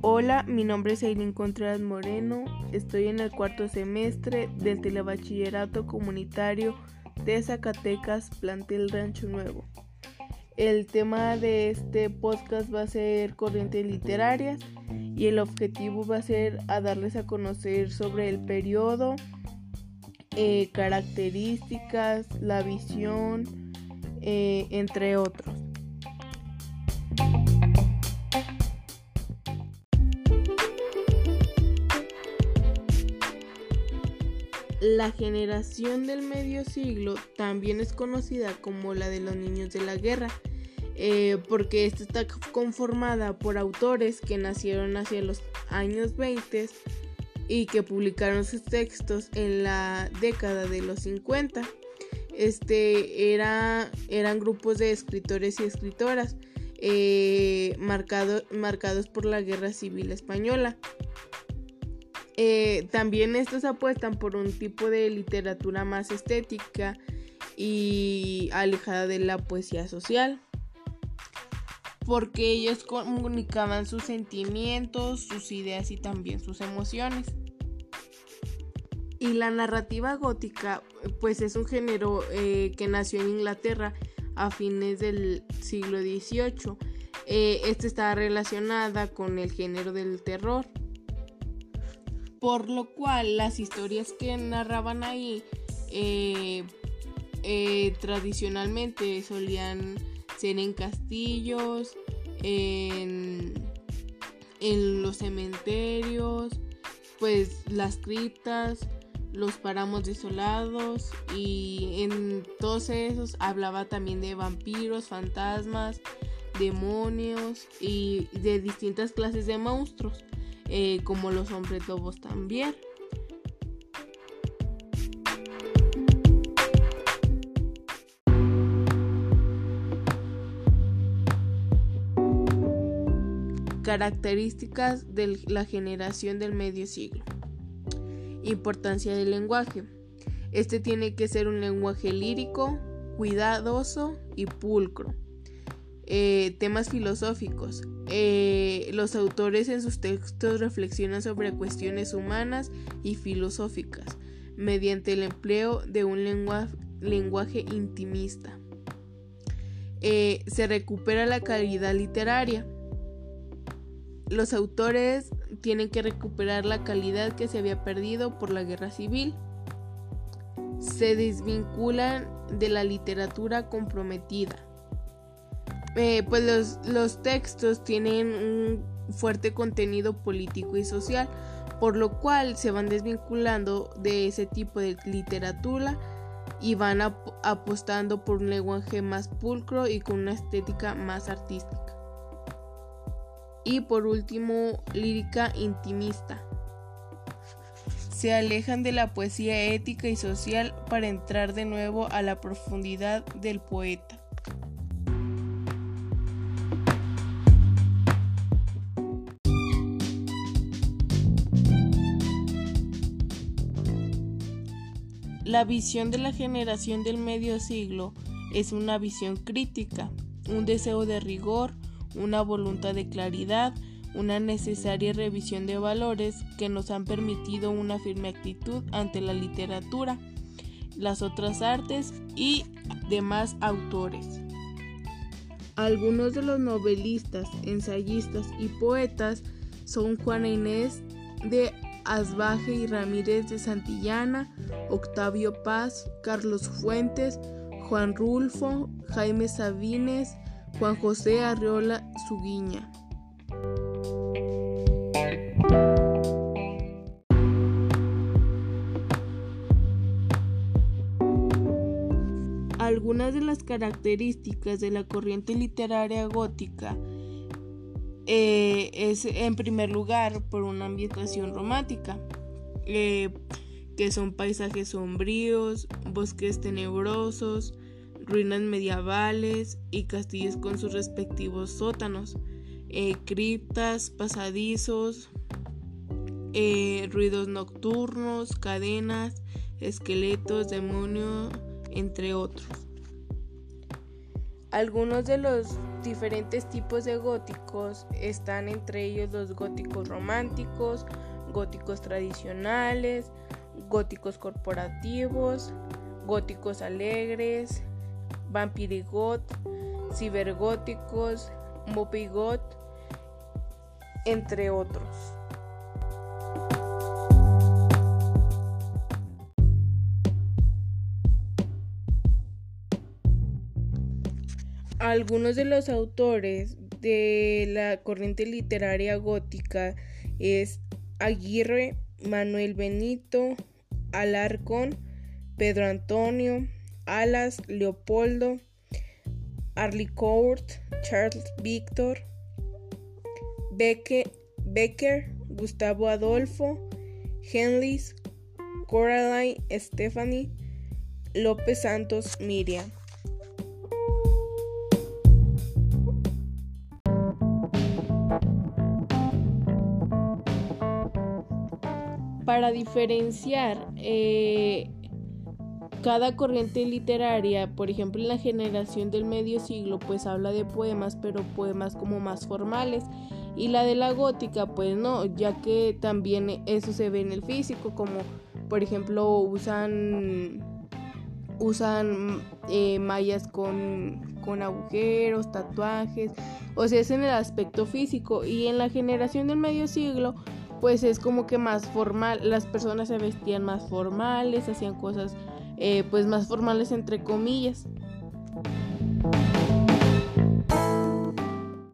Hola, mi nombre es Eileen Contreras Moreno, estoy en el cuarto semestre del Telebachillerato Comunitario de Zacatecas, plantel Rancho Nuevo. El tema de este podcast va a ser corrientes literarias y el objetivo va a ser a darles a conocer sobre el periodo, eh, características, la visión, eh, entre otros. La generación del medio siglo también es conocida como la de los niños de la guerra, eh, porque esta está conformada por autores que nacieron hacia los años 20 y que publicaron sus textos en la década de los 50. Este era, eran grupos de escritores y escritoras eh, marcados por la guerra civil española. Eh, también estos apuestan por un tipo de literatura más estética y alejada de la poesía social, porque ellos comunicaban sus sentimientos, sus ideas y también sus emociones. Y la narrativa gótica, pues es un género eh, que nació en Inglaterra a fines del siglo XVIII. Eh, este está relacionada con el género del terror por lo cual las historias que narraban ahí eh, eh, tradicionalmente solían ser en castillos, en, en los cementerios, pues las criptas, los páramos desolados y en todos esos hablaba también de vampiros, fantasmas, demonios y de distintas clases de monstruos. Eh, como los hombres lobos también. Características de la generación del medio siglo. Importancia del lenguaje. Este tiene que ser un lenguaje lírico, cuidadoso y pulcro. Eh, temas filosóficos. Eh, los autores en sus textos reflexionan sobre cuestiones humanas y filosóficas mediante el empleo de un lenguaje intimista. Eh, se recupera la calidad literaria. Los autores tienen que recuperar la calidad que se había perdido por la guerra civil. Se desvinculan de la literatura comprometida eh, pues los, los textos tienen un fuerte contenido político y social, por lo cual se van desvinculando de ese tipo de literatura y van apostando por un lenguaje más pulcro y con una estética más artística. Y por último, lírica intimista. Se alejan de la poesía ética y social para entrar de nuevo a la profundidad del poeta. La visión de la generación del medio siglo es una visión crítica, un deseo de rigor, una voluntad de claridad, una necesaria revisión de valores que nos han permitido una firme actitud ante la literatura, las otras artes y demás autores. Algunos de los novelistas, ensayistas y poetas son Juana Inés de Asbaje y Ramírez de Santillana, Octavio Paz, Carlos Fuentes, Juan Rulfo, Jaime Sabines, Juan José Arriola Suguiña. Algunas de las características de la corriente literaria gótica eh, es en primer lugar por una ambientación romántica, eh, que son paisajes sombríos, bosques tenebrosos, ruinas medievales y castillos con sus respectivos sótanos, eh, criptas, pasadizos, ruidos nocturnos, cadenas, esqueletos, demonios, entre otros. Algunos de los diferentes tipos de góticos están entre ellos los góticos románticos, góticos tradicionales, góticos corporativos, góticos alegres, vampirigot, cibergóticos, mopigot, entre otros. Algunos de los autores de la corriente literaria gótica es Aguirre, Manuel Benito, Alarcón, Pedro Antonio, Alas, Leopoldo, Arlicourt, Charles Victor, Becker, Gustavo Adolfo, Henlys, Coraline, Stephanie, López Santos, Miriam. Para diferenciar eh, cada corriente literaria, por ejemplo en la generación del medio siglo, pues habla de poemas, pero poemas como más formales. Y la de la gótica, pues no, ya que también eso se ve en el físico, como por ejemplo usan usan eh, mallas con, con agujeros, tatuajes, o sea, es en el aspecto físico. Y en la generación del medio siglo, pues es como que más formal, las personas se vestían más formales, hacían cosas eh, pues más formales entre comillas.